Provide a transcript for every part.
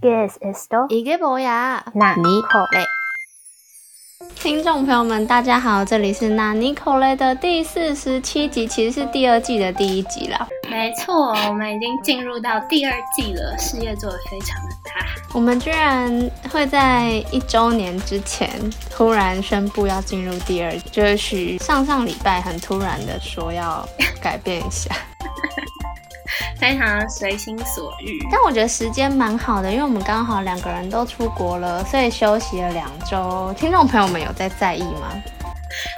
¿Qué es esto? 이게 뭐야？ 那尼可雷。听众朋友们，大家好，这里是那尼可雷的第四十七集，其实是第二季的第一集啦。没错，我们已经进入到第二季了，事业做得非常的大。我们居然会在一周年之前突然宣布要进入第二，就是许上上礼拜很突然的说要改变一下。 非常随心所欲，但我觉得时间蛮好的，因为我们刚好两个人都出国了，所以休息了两周。听众朋友们有在在意吗？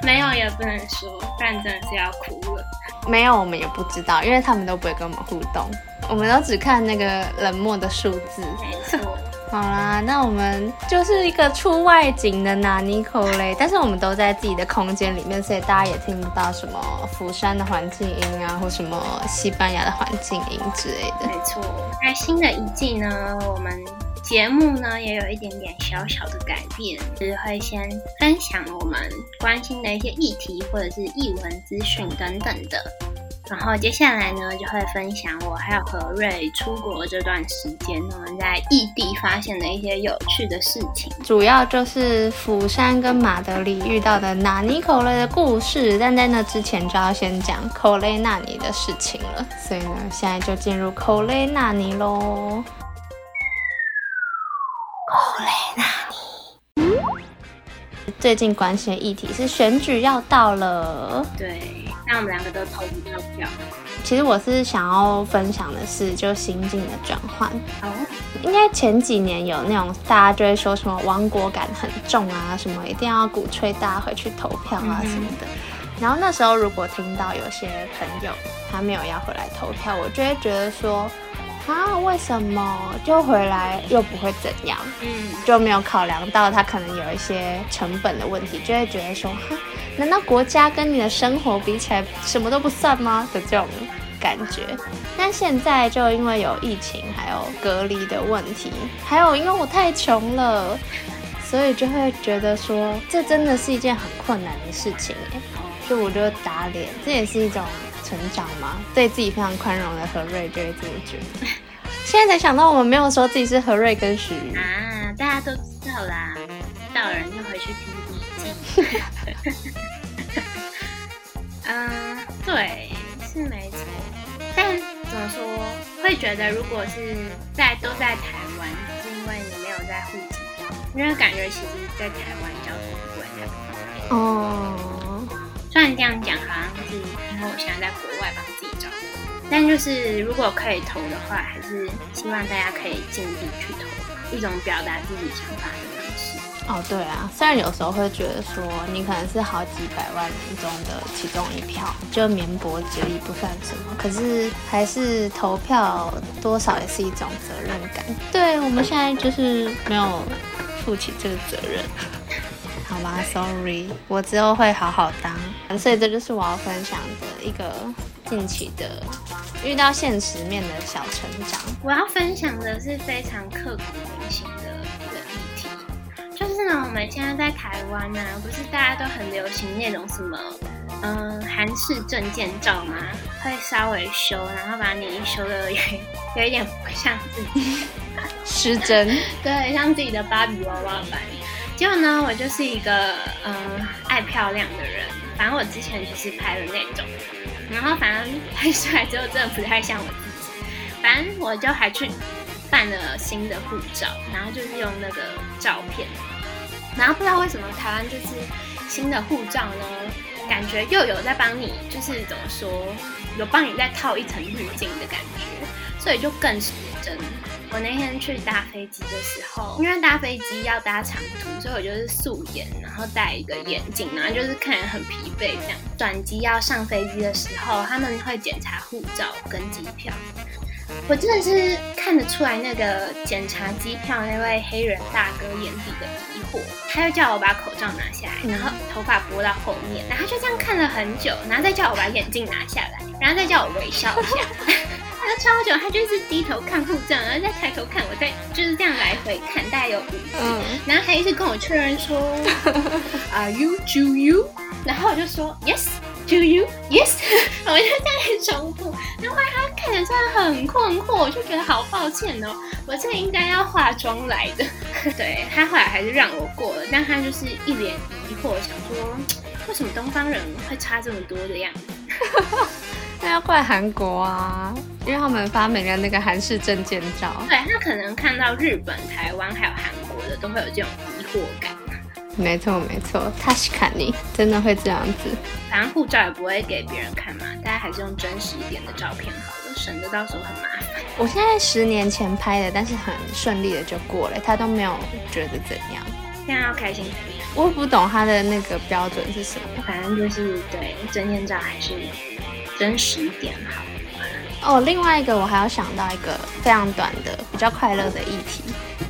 没有也不能说，不然真的是要哭了。没有，我们也不知道，因为他们都不会跟我们互动，我们都只看那个冷漠的数字。没错。好啦，那我们就是一个出外景的拿尼口嘞，但是我们都在自己的空间里面，所以大家也听不到什么釜山的环境音啊，或什么西班牙的环境音之类的。没错，在新的一季呢，我们节目呢也有一点点小小的改变，就是会先分享我们关心的一些议题，或者是译文资讯等等的。然后接下来呢，就会分享我还有何瑞出国这段时间，我们在异地发现的一些有趣的事情。主要就是釜山跟马德里遇到的纳尼口雷的故事，但在那之前就要先讲口雷纳尼的事情了。所以呢，现在就进入口雷纳尼喽。口雷纳尼，最近关心的议题是选举要到了。对。那我们两个都投不投票？其实我是想要分享的是，就心境的转换。哦，应该前几年有那种大家就会说什么亡国感很重啊，什么一定要鼓吹大家回去投票啊什么的。然后那时候如果听到有些朋友他没有要回来投票，我就会觉得说。啊，为什么就回来又不会怎样？嗯，就没有考量到他可能有一些成本的问题，就会觉得说，哈，难道国家跟你的生活比起来什么都不算吗？的这种感觉。但现在就因为有疫情，还有隔离的问题，还有因为我太穷了，所以就会觉得说，这真的是一件很困难的事情哎。就我就打脸，这也是一种。成长吗？对自己非常宽容的何瑞就会这么觉得。现在才想到，我们没有说自己是何瑞跟徐啊，大家都知道啦。知道人就回去听笔记。嗯，对，是没错。但怎么说？会觉得如果是在都在台湾，是因为你没有在户籍因为感觉其实在台湾交通不会太哦。虽然这样讲，好像是因为我现在在国外帮自己找，但就是如果可以投的话，还是希望大家可以尽力去投，一种表达自己想法的方式。哦，对啊，虽然有时候会觉得说你可能是好几百万人中的其中一票，就绵薄之力不算什么，可是还是投票多少也是一种责任感。对我们现在就是没有负起这个责任。好吧，Sorry，我之后会好好当。所以这就是我要分享的一个近期的遇到现实面的小成长。我要分享的是非常刻骨铭心的一个议题，就是呢，我们现在在台湾呢，不是大家都很流行那种什么，嗯，韩式证件照吗？会稍微修，然后把你修的有有一点不像自己失真，对，像自己的芭比娃娃版。结果呢，我就是一个嗯爱漂亮的人，反正我之前就是拍的那种，然后反正拍出来之后真的不太像我自己，反正我就还去办了新的护照，然后就是用那个照片，然后不知道为什么台湾就是新的护照呢，感觉又有在帮你，就是怎么说，有帮你再套一层滤镜的感觉，所以就更是真。我那天去搭飞机的时候，因为搭飞机要搭长途，所以我就是素颜，然后戴一个眼镜，然后就是看着很疲惫这样。转机要上飞机的时候，他们会检查护照跟机票。我真的是看得出来那个检查机票那位黑人大哥眼底的疑惑，他就叫我把口罩拿下来，然后头发拨到后面，然后就这样看了很久，然后再叫我把眼镜拿下来，然后再叫我微笑一下。他超久，他就是低头看护照，然后再抬头看我，再就是这样来回看，大概有五次。然后他一直跟我确认说，Are you, do you？然后我就说 Yes。Do you? Yes，我就这样重复。然后他看起来很困惑，我就觉得好抱歉哦，我这应该要化妆来的。对他后来还是让我过了，但他就是一脸疑惑，想说为什么东方人会差这么多的样子？那要怪韩国啊，因为他们发明了那个韩式证件照。对他可能看到日本、台湾还有韩国的，都会有这种疑惑感。没错没错，他是看你真的会这样子。反正护照也不会给别人看嘛，大家还是用真实一点的照片好了，省得到时候很麻烦。我现在十年前拍的，但是很顺利的就过了，他都没有觉得怎样。现在要开心。我也不懂他的那个标准是什么，反正就是对证件照还是真实一点好。哦，另外一个我还要想到一个非常短的、比较快乐的议题，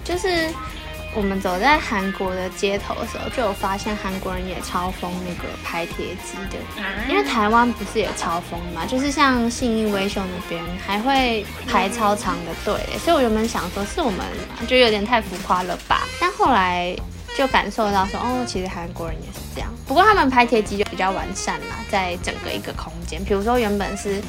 就是我们走在韩国的街头的时候，就有发现韩国人也超疯那个拍铁机的，因为台湾不是也超疯嘛，就是像信义威秀那边还会排超长的队，所以我原本想说是我们就有点太浮夸了吧，但后来。就感受到说，哦，其实韩国人也是这样。不过他们拍贴机就比较完善啦，在整个一个空间，比如说原本是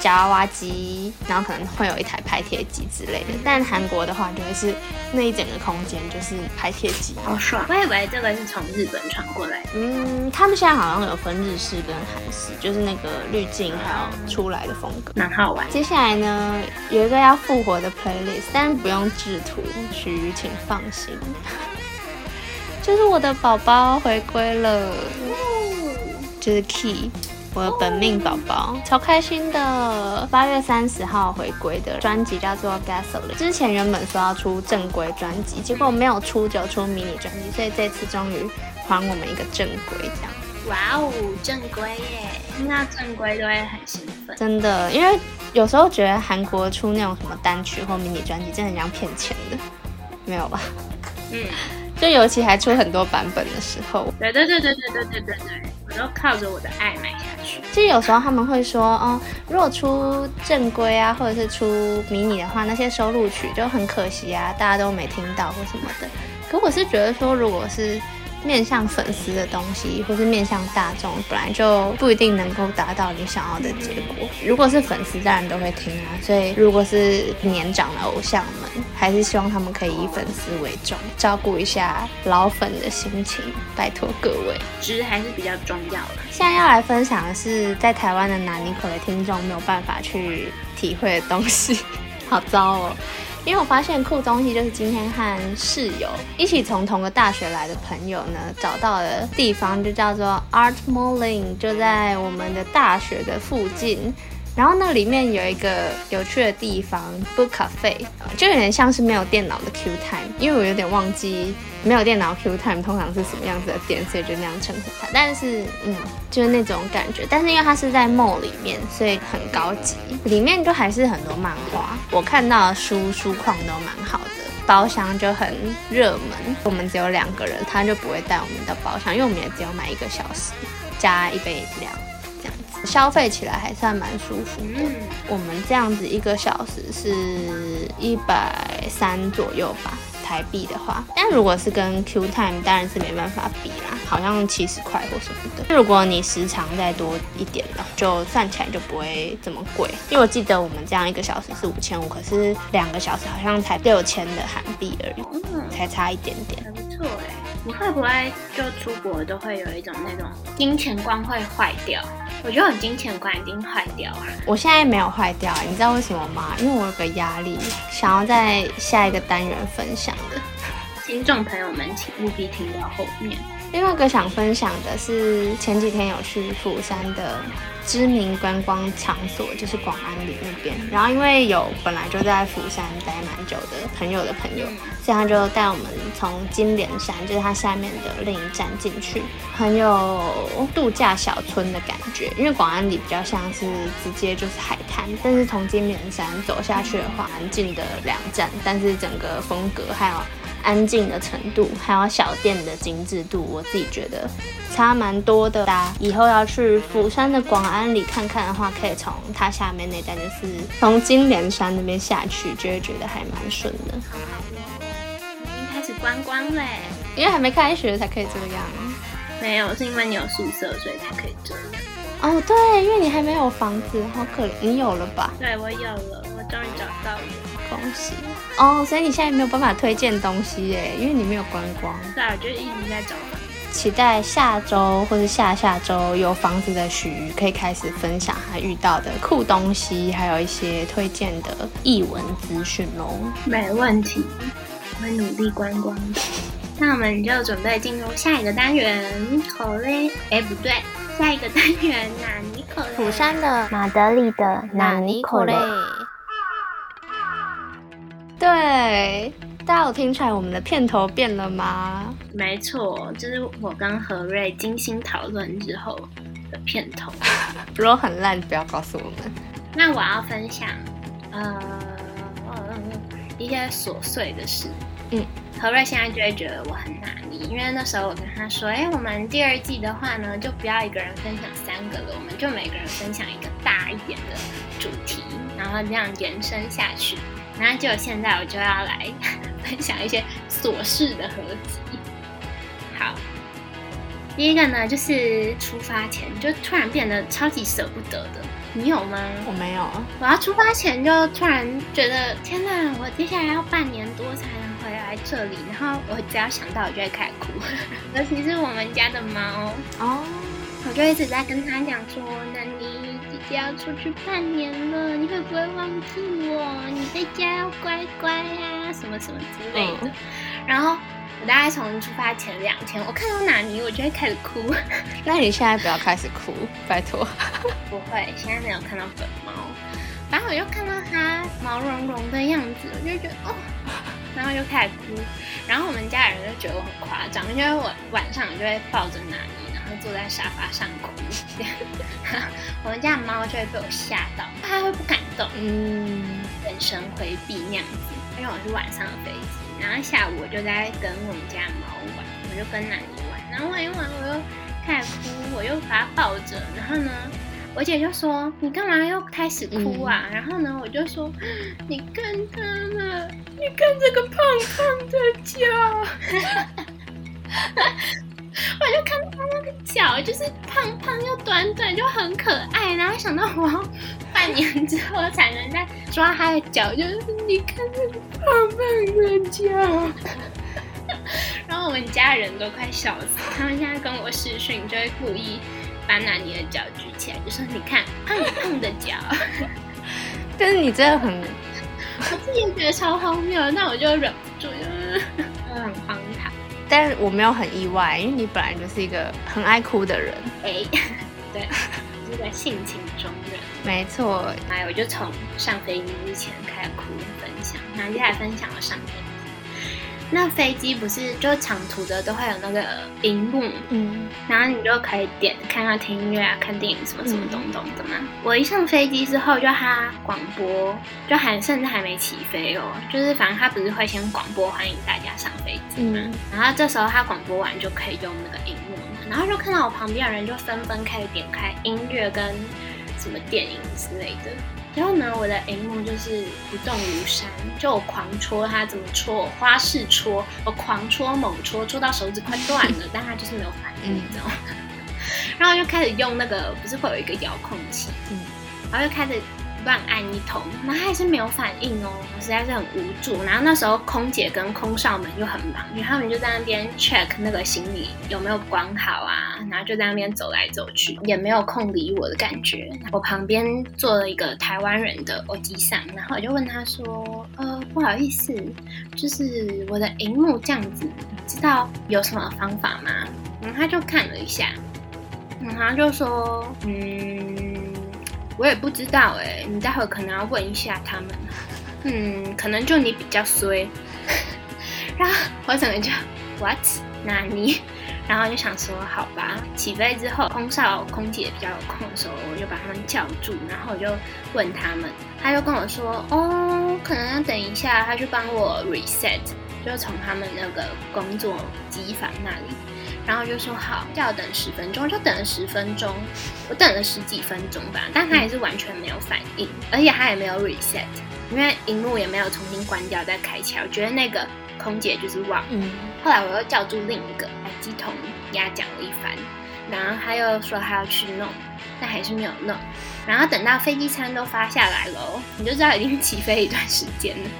夹娃娃机，然后可能会有一台拍贴机之类的。但韩国的话，就会是那一整个空间就是拍贴机，好爽。我以为这个是从日本传过来。嗯，他们现在好像有分日式跟韩式，就是那个滤镜还有出来的风格，蛮好玩。接下来呢，有一个要复活的 playlist，但是不用制图，徐瑜请放心。就是我的宝宝回归了，就是 Key，我的本命宝宝，超开心的。八月三十号回归的专辑叫做 Gasoline，之前原本说要出正规专辑，结果没有出就出迷你专辑，所以这次终于还我们一个正规这样。哇哦，正规耶！听到正规都会很兴奋。真的，因为有时候觉得韩国出那种什么单曲或迷你专辑，真的很像骗钱的，没有吧？嗯。就尤其还出很多版本的时候，对对对对对对对对对，我都靠着我的爱买下去。其实有时候他们会说，哦，如果出正规啊，或者是出迷你的话，那些收录曲就很可惜啊，大家都没听到或什么的。可我是觉得说，如果是面向粉丝的东西，或是面向大众，本来就不一定能够达到你想要的结果。如果是粉丝，当然都会听啊。所以，如果是年长的偶像们，还是希望他们可以以粉丝为重，照顾一下老粉的心情，拜托各位，其实还是比较重要的。现在要来分享的是，在台湾的南尼口的听众没有办法去体会的东西，好糟哦。因为我发现酷东西就是今天和室友一起从同个大学来的朋友呢，找到的地方就叫做 Art Molin，就在我们的大学的附近。然后那里面有一个有趣的地方，Book Cafe，就有点像是没有电脑的 Q Time，因为我有点忘记没有电脑 Q Time 通常是什么样子的店，所以就那样称呼它。但是，嗯，就是那种感觉。但是因为它是在 mall 里面，所以很高级。里面就还是很多漫画，我看到书书况都蛮好的，包厢就很热门。我们只有两个人，他就不会带我们到包厢，因为我们也只有买一个小时加一杯饮料。消费起来还算蛮舒服的。我们这样子一个小时是一百三左右吧，台币的话。但如果是跟 Q Time，当然是没办法比啦，好像七十块或什么的。如果你时长再多一点的，就算起来就不会这么贵。因为我记得我们这样一个小时是五千五，可是两个小时好像才六千的韩币而已，才差一点点。还不错哎，你会不会就出国都会有一种那种金钱观会坏掉？我觉得我金钱观已经坏掉了。我现在没有坏掉，你知道为什么吗？因为我有个压力，想要在下一个单元分享的。听众朋友们，请务必听到后面。另外一个想分享的是，前几天有去釜山的。知名观光场所就是广安里那边，然后因为有本来就在釜山待蛮久的朋友的朋友，所以他就带我们从金莲山，就是它下面的另一站进去，很有度假小村的感觉。因为广安里比较像是直接就是海滩，但是从金莲山走下去的话，蛮近的两站，但是整个风格还有。安静的程度，还有小店的精致度，我自己觉得差蛮多的。大家以后要去釜山的广安里看看的话，可以从它下面那站，就是从金莲山那边下去，就会觉得还蛮顺的。好好已经开始观光嘞，因为还没开学才可以这样。没有，是因为你有宿舍，所以才可以这样。哦，对，因为你还没有房子，好可怜。你有了吧？对，我有了，我终于找到了。恭喜！哦，所以你现在没有办法推荐东西耶，因为你没有观光。对啊，我就一直在找房。期待下周或者下下周有房子的许瑜可以开始分享他遇到的酷东西，还有一些推荐的译文资讯喽。没问题，我会努力观光。那我们就准备进入下一个单元，好嘞？哎，不对，下一个单元哪尼口？釜山的马德里的哪尼口嘞？对，大家有听出来我们的片头变了吗？没错，就是我跟何瑞精心讨论之后的片头。如果很烂，不要告诉我们。那我要分享，呃，一些琐碎的事。嗯，何瑞现在就会觉得我很拿捏，因为那时候我跟他说，哎，我们第二季的话呢，就不要一个人分享三个了，我们就每个人分享一个大一点的主题，然后这样延伸下去。然后就现在我就要来分享一些琐事的合集。好，第一个呢，就是出发前就突然变得超级舍不得的，你有吗？我没有。我要出发前就突然觉得，天哪，我接下来要半年多才能回来这里。然后我只要想到，我就会开始哭。尤其是我们家的猫哦，我就一直在跟他讲说，那你。要出去半年了，你会不会忘记我？你在家要乖乖呀，什么什么之类的。然后我大概从出发前两天，我看到纳尼，我就会开始哭。那你现在不要开始哭，拜托。不会，现在没有看到粉猫，反正我又看到它毛茸茸的样子，我就觉得哦，然后就开始哭。然后我们家人就觉得我很夸张，因为我晚上就会抱着纳尼。坐在沙发上哭，我们家的猫就会被我吓到，它会不敢动，嗯，眼神回避那样子。因为我是晚上的飞机，然后下午我就在跟我们家的猫玩，我就跟奶妮玩，然后玩一玩我又开始哭，我又把它抱着，然后呢，我姐就说你干嘛又开始哭啊？然后呢，我就说你看它了，你看这个胖胖的脚。我就看那个脚，就是胖胖又短短，就很可爱。然后想到我要半年之后才能再抓他的脚，就是你看那个胖胖的脚。然后我们家人都快笑死，他们现在跟我视讯，就会故意把纳尼的脚举起来，就说你看胖胖的脚。但是你真的很，我自己也觉得超荒谬，那我就忍不住，就是很荒唐。但是我没有很意外，因为你本来就是一个很爱哭的人。哎，对，是个性情中人。没错，哎，我就从上飞机之前开始哭分享，然后接下来分享了上飞那飞机不是就长途的都会有那个荧幕，嗯，然后你就可以点看看听音乐啊、看电影什么什么东东的嘛。我一上飞机之后，就他广播，就还甚至还没起飞哦，就是反正他不是会先广播欢迎大家上飞机嘛。然后这时候他广播完就可以用那个荧幕，然后就看到我旁边的人就纷纷开始点开音乐跟什么电影之类的。然后呢，我的荧幕就是不动如山，就我狂戳它，怎么戳？花式戳，我狂戳猛戳，戳到手指快断了，但它就是没有反应，你知道吗？然后就开始用那个，不是会有一个遥控器，嗯，然后就开始。乱按一通，那还是没有反应哦，我实在是很无助。然后那时候空姐跟空少们又很忙，因为他们就在那边 check 那个行李有没有关好啊，然后就在那边走来走去，也没有空理我的感觉。我旁边坐了一个台湾人的耳机上，然后我就问他说：“呃，不好意思，就是我的荧幕这样子，你知道有什么方法吗？”然后他就看了一下，然后就说：“嗯。”我也不知道哎，你待会可能要问一下他们。嗯，可能就你比较衰。然后我整个就 what 那你，然后就想说好吧。起飞之后，空少空姐比较有空的时候，我就把他们叫住，然后我就问他们，他就跟我说哦，可能要等一下，他去帮我 reset，就从他们那个工作机房那里。然后就说好，要等十分钟，就等了十分钟，我等了十几分钟吧，但他也是完全没有反应，而且他也没有 reset，因为荧幕也没有重新关掉再开起来。我觉得那个空姐就是忘。嗯。后来我又叫住另一个，机筒，跟他讲了一番，然后他又说他要去弄，但还是没有弄。然后等到飞机餐都发下来了，你就知道已经起飞一段时间了。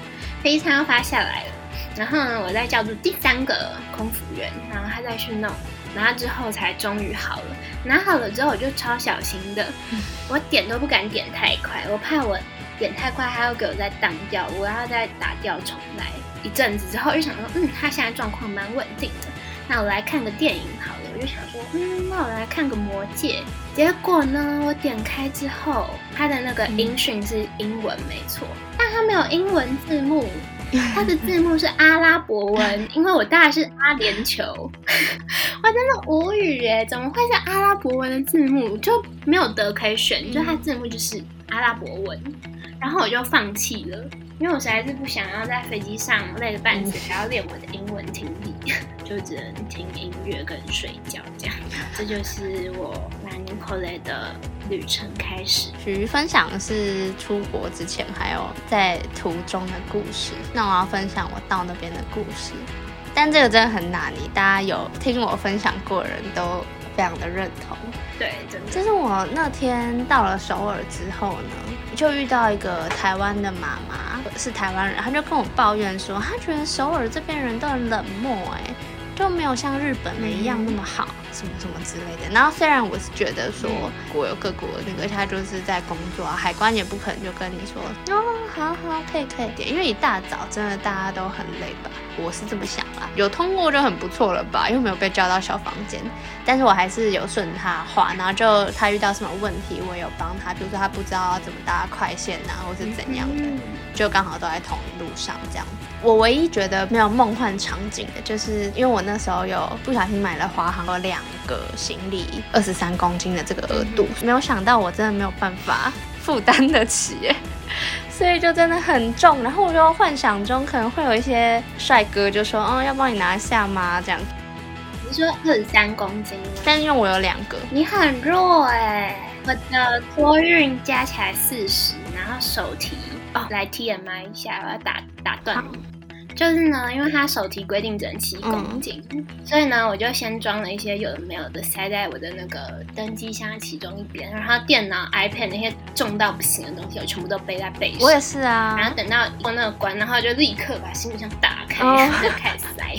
飞机餐要发下来了，然后呢，我再叫住第三个空服员，然后他再去弄，然后之后才终于好了。拿好了之后，我就超小心的，我点都不敢点太快，我怕我点太快，他又给我再当掉，我要再打掉重来。一阵子之后，就想说，嗯，他现在状况蛮稳定的，那我来看个电影好了。我就想说，嗯，那我来看个《魔戒》。结果呢，我点开之后，它的那个音讯是英文没错，但它没有英文字幕，它的字幕是阿拉伯文，因为我大的是阿联酋，我真的无语耶，怎么会是阿拉伯文的字幕？就没有得可以选，就它字幕就是阿拉伯文，然后我就放弃了。因为我实在是不想要在飞机上累得半死，还要练我的英文听力，就只能听音乐跟睡觉这样。这就是我南尼科雷的旅程开始。许分享的是出国之前还有在途中的故事，那我要分享我到那边的故事。但这个真的很难，你大家有听我分享过的人都非常的认同。对，真的。就是我那天到了首尔之后呢。就遇到一个台湾的妈妈，是台湾人，她就跟我抱怨说，她觉得首尔这边人都很冷漠，哎，就没有像日本的一样那么好，什么什么之类的。然后虽然我是觉得说国有各国那个，他就是在工作啊，海关也不可能就跟你说，哦，好好，可以可以点，因为一大早真的大家都很累吧。我是这么想啦，有通过就很不错了吧，又没有被叫到小房间。但是我还是有顺他话，然后就他遇到什么问题，我也有帮他，比如说他不知道怎么搭快线啊，或是怎样的，就刚好都在同一路上这样。我唯一觉得没有梦幻场景的，就是因为我那时候有不小心买了华航有两个行李二十三公斤的这个额度，没有想到我真的没有办法负担得起。所以就真的很重，然后我就幻想中可能会有一些帅哥就说，哦，要帮你拿下吗？这样。你说二十三公斤，但是因为我有两个，你很弱哎。我的托运加起来四十，然后手提哦，来 TMI 一下，我要打打断。就是呢，因为它手提规定只能七公斤，所以呢，我就先装了一些有的没有的塞在我的那个登机箱其中一边，然后电脑、iPad 那些重到不行的东西，我全部都背在背上。我也是啊。然后等到过那个关，然后就立刻把行李箱打开，然后就开始塞。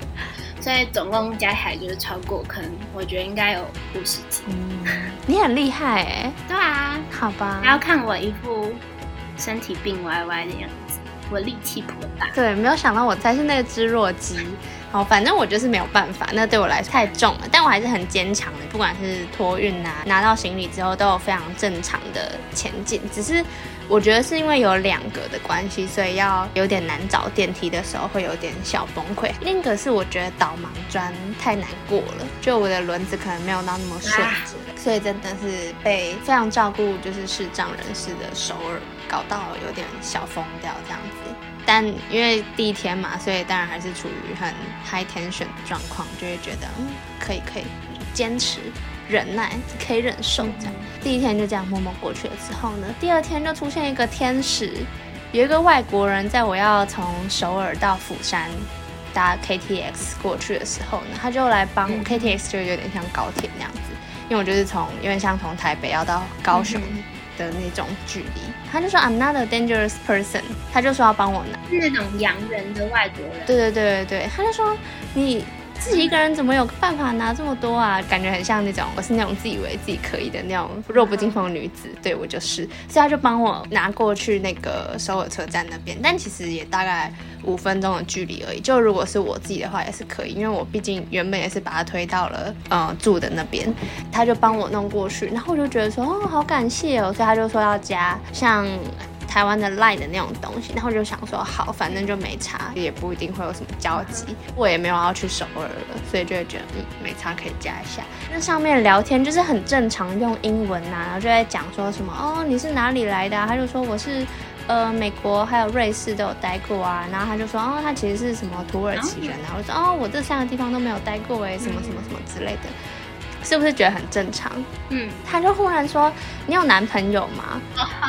所以总共加起来就是超过，可能我觉得应该有五十斤。你很厉害哎。对啊。好吧。还要看我一副身体病歪歪的样子。我力气颇大，对，没有想到我才是那个肢弱鸡。好，反正我就是没有办法，那对我来说太重了。但我还是很坚强的，不管是托运啊，拿到行李之后都有非常正常的前进。只是我觉得是因为有两个的关系，所以要有点难找电梯的时候会有点小崩溃。另一个是我觉得导盲砖太难过了，就我的轮子可能没有到那么顺直，所以真的是被非常照顾，就是视障人士的首尔。搞到有点小疯掉这样子，但因为第一天嘛，所以当然还是处于很 high tension 的状况，就会觉得嗯，可以可以坚持忍耐，可以忍受这样。第一天就这样默默过去了之后呢，第二天就出现一个天使，有一个外国人在我要从首尔到釜山搭 KTX 过去的时候呢，他就来帮 KTX 就有点像高铁那样子，因为我就是从因为像从台北要到高雄。的那种距离，他就说 I'm not a dangerous person，他就说要帮我拿，是那种洋人的外国人。对对对对对，他就说你自己一个人怎么有办法拿这么多啊？感觉很像那种我是那种自以为自己可以的那种弱不禁风女子，对我就是，所以他就帮我拿过去那个首尔车站那边，但其实也大概。五分钟的距离而已，就如果是我自己的话也是可以，因为我毕竟原本也是把他推到了呃住的那边，他就帮我弄过去，然后我就觉得说哦好感谢哦，所以他就说要加像台湾的 Line 的那种东西，然后就想说好，反正就没差，也不一定会有什么交集，我也没有要去首尔了，所以就会觉得嗯没差可以加一下。那上面聊天就是很正常用英文呐，然后就在讲说什么哦你是哪里来的，他就说我是。呃，美国还有瑞士都有待过啊，然后他就说，哦，他其实是什么土耳其人啊，我说，哦，我这三个地方都没有待过哎，什么什么什么之类的，是不是觉得很正常？嗯，他就忽然说，你有男朋友吗？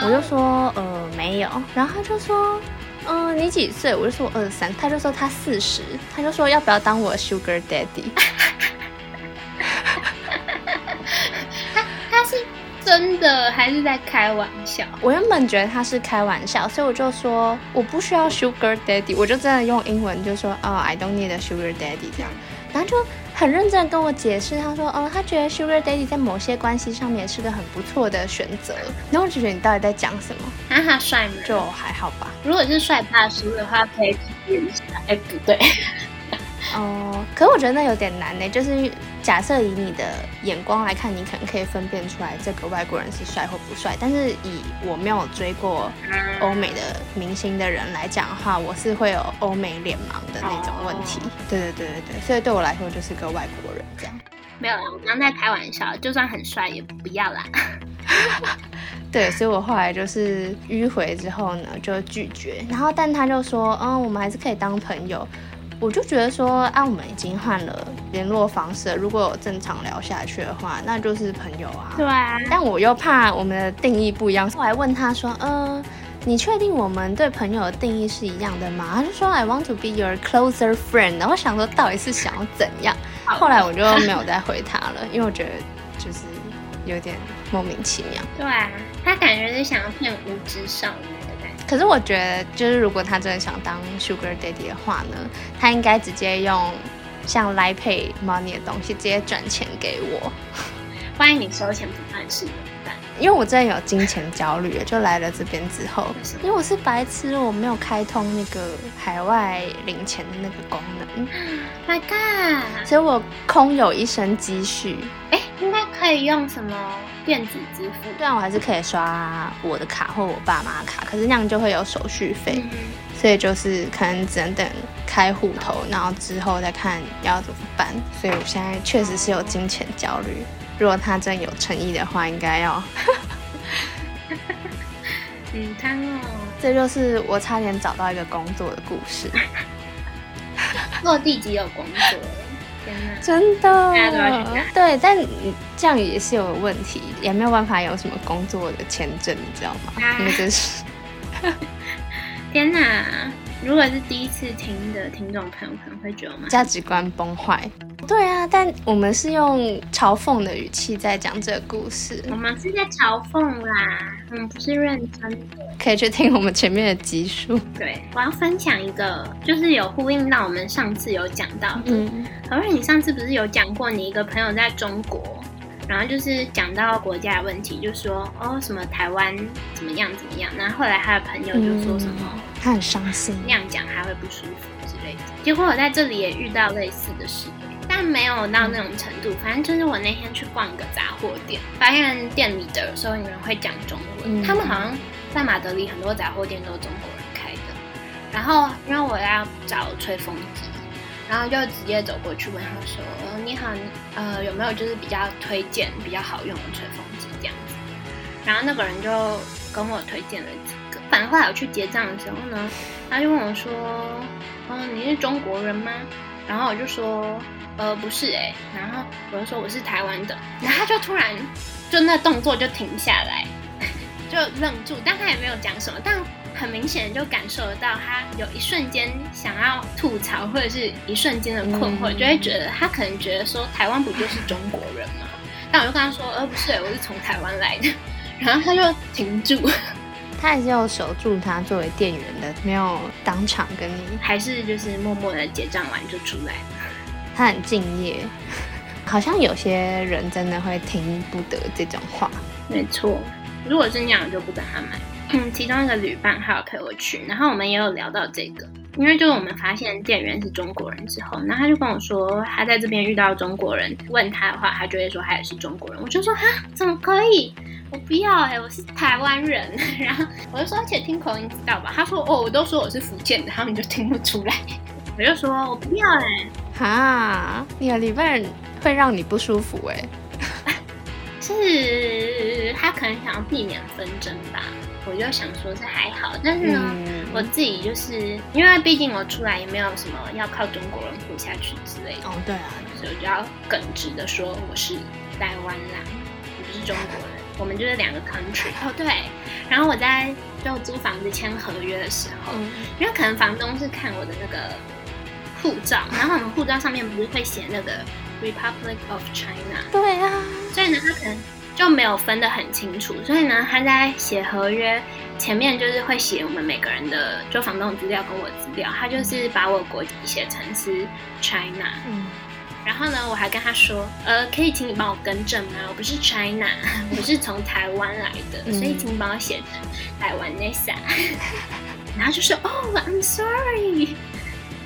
我就说，呃，没有。然后他就说，嗯，你几岁？我就说我二十三。他就说他四十。他就说要不要当我 sugar daddy？他他是真的还是在开玩笑？我原本觉得他是开玩笑，所以我就说我不需要 sugar daddy，我就真的用英文就说哦，I don't need a sugar daddy 这样，然后就很认真地跟我解释，他说哦，他觉得 sugar daddy 在某些关系上面是个很不错的选择。然后我就觉得你到底在讲什么？那他帅吗？就还好吧。如果是帅大叔的话，可以体验一下。哎，不对。哦，可是我觉得那有点难呢。就是假设以你的眼光来看，你可能可以分辨出来这个外国人是帅或不帅。但是以我没有追过欧美的明星的人来讲的话，我是会有欧美脸盲的那种问题。对对对对对，所以对我来说就是个外国人这样。没有啦，我刚在开玩笑，就算很帅也不要啦。对，所以我后来就是迂回之后呢，就拒绝。然后但他就说，嗯，我们还是可以当朋友。我就觉得说，啊，我们已经换了联络方式，如果有正常聊下去的话，那就是朋友啊。对啊。但我又怕我们的定义不一样，我还问他说，呃，你确定我们对朋友的定义是一样的吗？他就说，I want to be your closer friend。然后想说，到底是想要怎样？后来我就没有再回他了，因为我觉得就是有点莫名其妙。对啊，他感觉是想要骗无知少女。可是我觉得，就是如果他真的想当 Sugar Daddy 的话呢，他应该直接用像 Line Pay Money 的东西直接转钱给我。万一你收钱不办事怎么办？因为我真的有金钱焦虑，就来了这边之后，因为我是白痴，我没有开通那个海外领钱的那个功能。My God！所以我空有一身积蓄。哎，应该可以用什么？电子支付，虽然我还是可以刷我的卡或我爸妈卡，可是那样就会有手续费，所以就是可能只能等开户头，然后之后再看要怎么办。所以我现在确实是有金钱焦虑。如果他真有诚意的话，应该要。嗯，看哦，这就是我差点找到一个工作的故事。落地即有工作。真的，大家都要去对，但这样也是有问题，也没有办法有什么工作的签证，你知道吗？因为真是，天哪！如果是第一次听的听众朋友，可能会觉得我们价值观崩坏。对啊，但我们是用嘲讽的语气在讲这个故事。我们是在嘲讽啦，我们不是认真的。可以去听我们前面的集数。对，我要分享一个，就是有呼应到我们上次有讲到的。嗯，好像你上次不是有讲过你一个朋友在中国，然后就是讲到国家的问题，就说哦什么台湾怎么样怎么样，然后后来他的朋友就说什么他很伤心，那样讲他会不舒服之类的。结果我在这里也遇到类似的事。但没有到那种程度，反正就是我那天去逛个杂货店，发现店里的收银员会讲中文。他们好像在马德里很多杂货店都是中国人开的。然后因为我要找吹风机，然后就直接走过去问他说：“你好，呃，有没有就是比较推荐比较好用的吹风机这样子？”然后那个人就跟我推荐了几个。反正后来我去结账的时候呢，他就问我说：“嗯，你是中国人吗？”然后我就说。呃，不是哎，然后我就说我是台湾的，然后他就突然就那动作就停下来，就愣住，但他也没有讲什么，但很明显就感受得到他有一瞬间想要吐槽或者是一瞬间的困惑，就会觉得他可能觉得说台湾不就是中国人吗？但我就跟他说，呃，不是，我是从台湾来的，然后他就停住，他还是要守住他作为店员的，没有当场跟你，还是就是默默的结账完就出来。他很敬业，好像有些人真的会听不得这种话。没错，如果是那样，我就不跟他买。嗯，其中一个旅伴还有陪我去，然后我们也有聊到这个，因为就是我们发现店员是中国人之后，然后他就跟我说，他在这边遇到中国人问他的话，他就会说他也是中国人。我就说哈，怎么可以？我不要哎，我是台湾人。然后我就说，而且听口音知道吧？他说哦，我都说我是福建的，他们就听不出来。我就说我不要哎。哈，你的旅伴会让你不舒服哎，是他可能想要避免纷争吧。我就想说是还好，但是呢，我自己就是因为毕竟我出来也没有什么要靠中国人活下去之类的。哦，对啊，所以我就要耿直的说我是台湾人，我不是中国人，我们就是两个 country。哦，对，然后我在就租房子签合约的时候，因为可能房东是看我的那个。护照，然后我们护照上面不是会写那个 Republic of China？对啊，所以呢，他可能就没有分得很清楚，所以呢，他在写合约前面就是会写我们每个人的就房东资料跟我资料，他就是把我国籍写成是 China，嗯，然后呢，我还跟他说，呃，可以请你帮我更正吗？我不是 China，我是从台湾来的，嗯所以请你帮我写成台湾 Nessa。然后就说，哦，I'm sorry。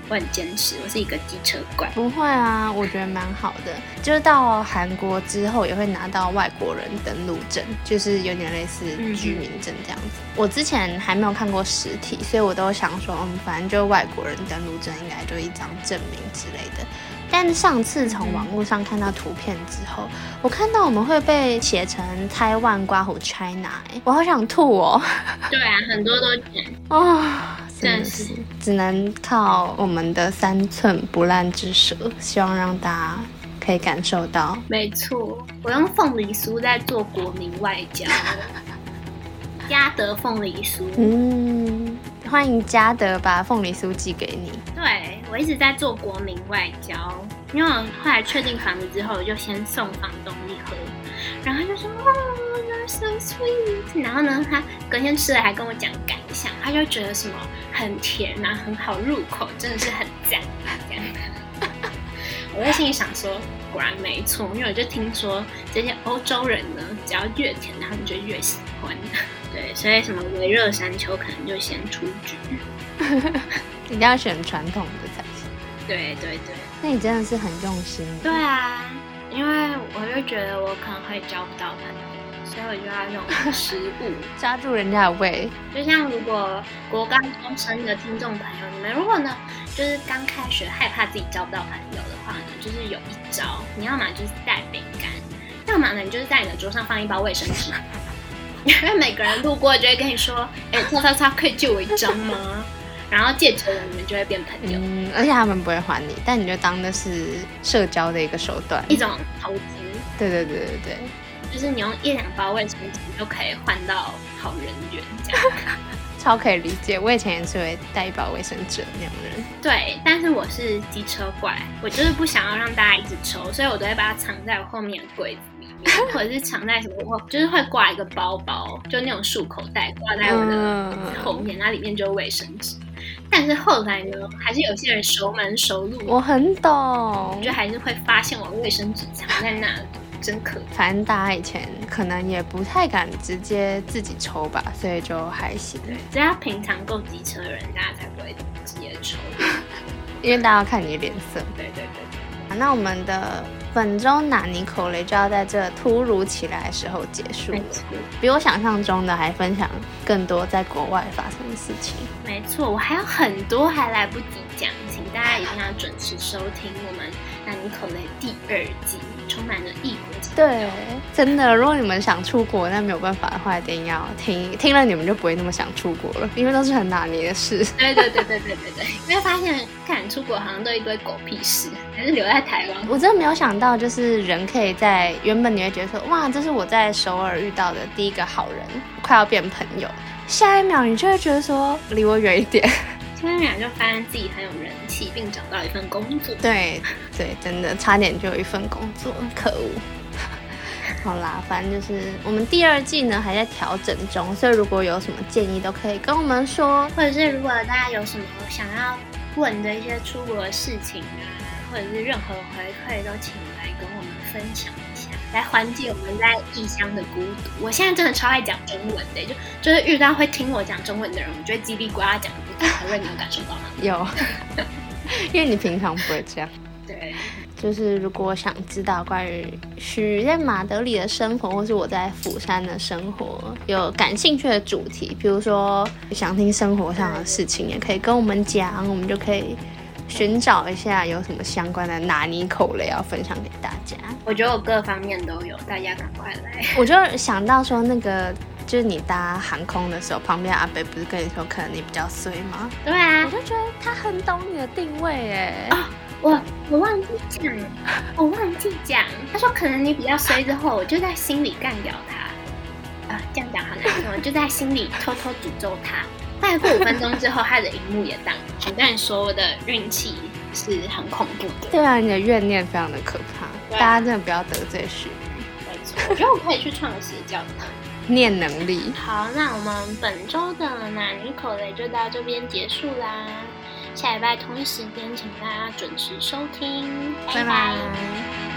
我很坚持，我是一个机车怪。不会啊，我觉得蛮好的。就是到韩国之后也会拿到外国人登录证，就是有点类似居民证这样子。我之前还没有看过实体，所以我都想说，嗯，反正就外国人登录证应该就一张证明之类的。但上次从网络上看到图片之后，我看到我们会被写成台湾刮胡 China，、欸、我好想吐哦！对啊，很多都这样。哦，真的是是只能靠我们的三寸不烂之舌，希望让大家可以感受到。没错，我用凤梨酥在做国民外交，嘉德凤梨酥。嗯，欢迎嘉德把凤梨酥寄给你。对我一直在做国民外交，因为我后来确定房子之后，我就先送房东一盒，然后他就说哦，you're so sweet。然后呢，他隔天吃了还跟我讲感想，他就觉得什么很甜啊，很好入口，真的是很赞这样。我在心里想说，果然没错，因为我就听说这些欧洲人呢，只要越甜，他们就越喜欢。对，所以什么微热山丘可能就先出局。一定要选传统的才行。对对对。那你真的是很用心。对啊，因为我就觉得我可能会交不到朋友，所以我就要用 食物。抓住人家的胃。就像如果国高中生的听众朋友，你们如果呢，就是刚开学害怕自己交不到朋友的话呢，就是有一招，你要么就是带饼干，要么呢你就是在你的桌上放一包卫生纸，因为每个人路过就会跟你说，哎、叉叉叉可以借我一张吗？然后借久了你们就会变朋友，嗯，而且他们不会还你，但你就当那是社交的一个手段。一种投资。对对对对对。就是你用一两包卫生纸就可以换到好人缘，这样。超可以理解，我以前也是会带一包卫生纸的那种人。对，但是我是机车怪，我就是不想要让大家一直抽，所以我都会把它藏在我后面的柜子里面，或者是藏在什么，我就是会挂一个包包，就那种束口袋挂在我的嗯后面，那里面就是卫生纸。但是后来呢，还是有些人熟门熟路，我很懂，就还是会发现我卫生纸藏在那里，真可怕。反正大家以前可能也不太敢直接自己抽吧，所以就还行。只要平常够机车的人，大家才不会直接抽。因为大家要看你的脸色。对对对。好那我们的本周纳尼口雷就要在这突如其来的时候结束了比我想象中的还分享更多在国外发生的事情。没错，我还有很多还来不及讲，请大家一定要准时收听我们《纳尼口雷》第二季，充满了异国情调。对，真的，如果你们想出国，但没有办法的话，一定要听，听了你们就不会那么想出国了，因为都是很拿捏的事。对对对对对对对，因为发现看出国好像都一堆狗屁事，还是留在台湾。我真的没有想到，就是人可以在原本你会觉得说，哇，这是我在首尔遇到的第一个好人，快要变朋友。下一秒你就会觉得说，离我远一点。下一秒就发现自己很有人气，并找到一份工作。对对，真的差点就有一份工作，可恶。好啦，反正就是我们第二季呢还在调整中，所以如果有什么建议都可以跟我们说。或者是如果大家有什么想要问的一些出国的事情啊，或者是任何回馈，都请来跟我们分享来缓解我们在异乡的孤独。我现在真的超爱讲中文的，就就是遇到会听我讲中文的人，我就会叽里呱啦讲不停。海瑞，你有感受到吗？有，因为你平常不会这样。对，就是如果想知道关于许在马德里的生活，或是我在釜山的生活，有感兴趣的主题，比如说想听生活上的事情，也可以跟我们讲，我们就可以寻找一下有什么相关的拿捏口雷要分享给大家。我觉得我各方面都有，大家赶快来。我就想到说，那个就是你搭航空的时候，旁边阿北不是跟你说可能你比较衰吗？对啊我，就觉得他很懂你的定位哎。我我忘记讲，我忘记讲。他说可能你比较衰之后，我就在心里干掉他。啊，这样讲好难听，我就在心里偷偷诅咒他。大概过五分钟之后，他的荧幕也当。我跟你说，我的运气是很恐怖的。对啊，你的怨念非常的可怕，啊大家真的不要得罪许。没错，我觉得我可以去创个邪教的。念能力。好，那我们本周的哪尼口雷就到这边结束啦。下礼拜同一时间，请大家准时收听，拜拜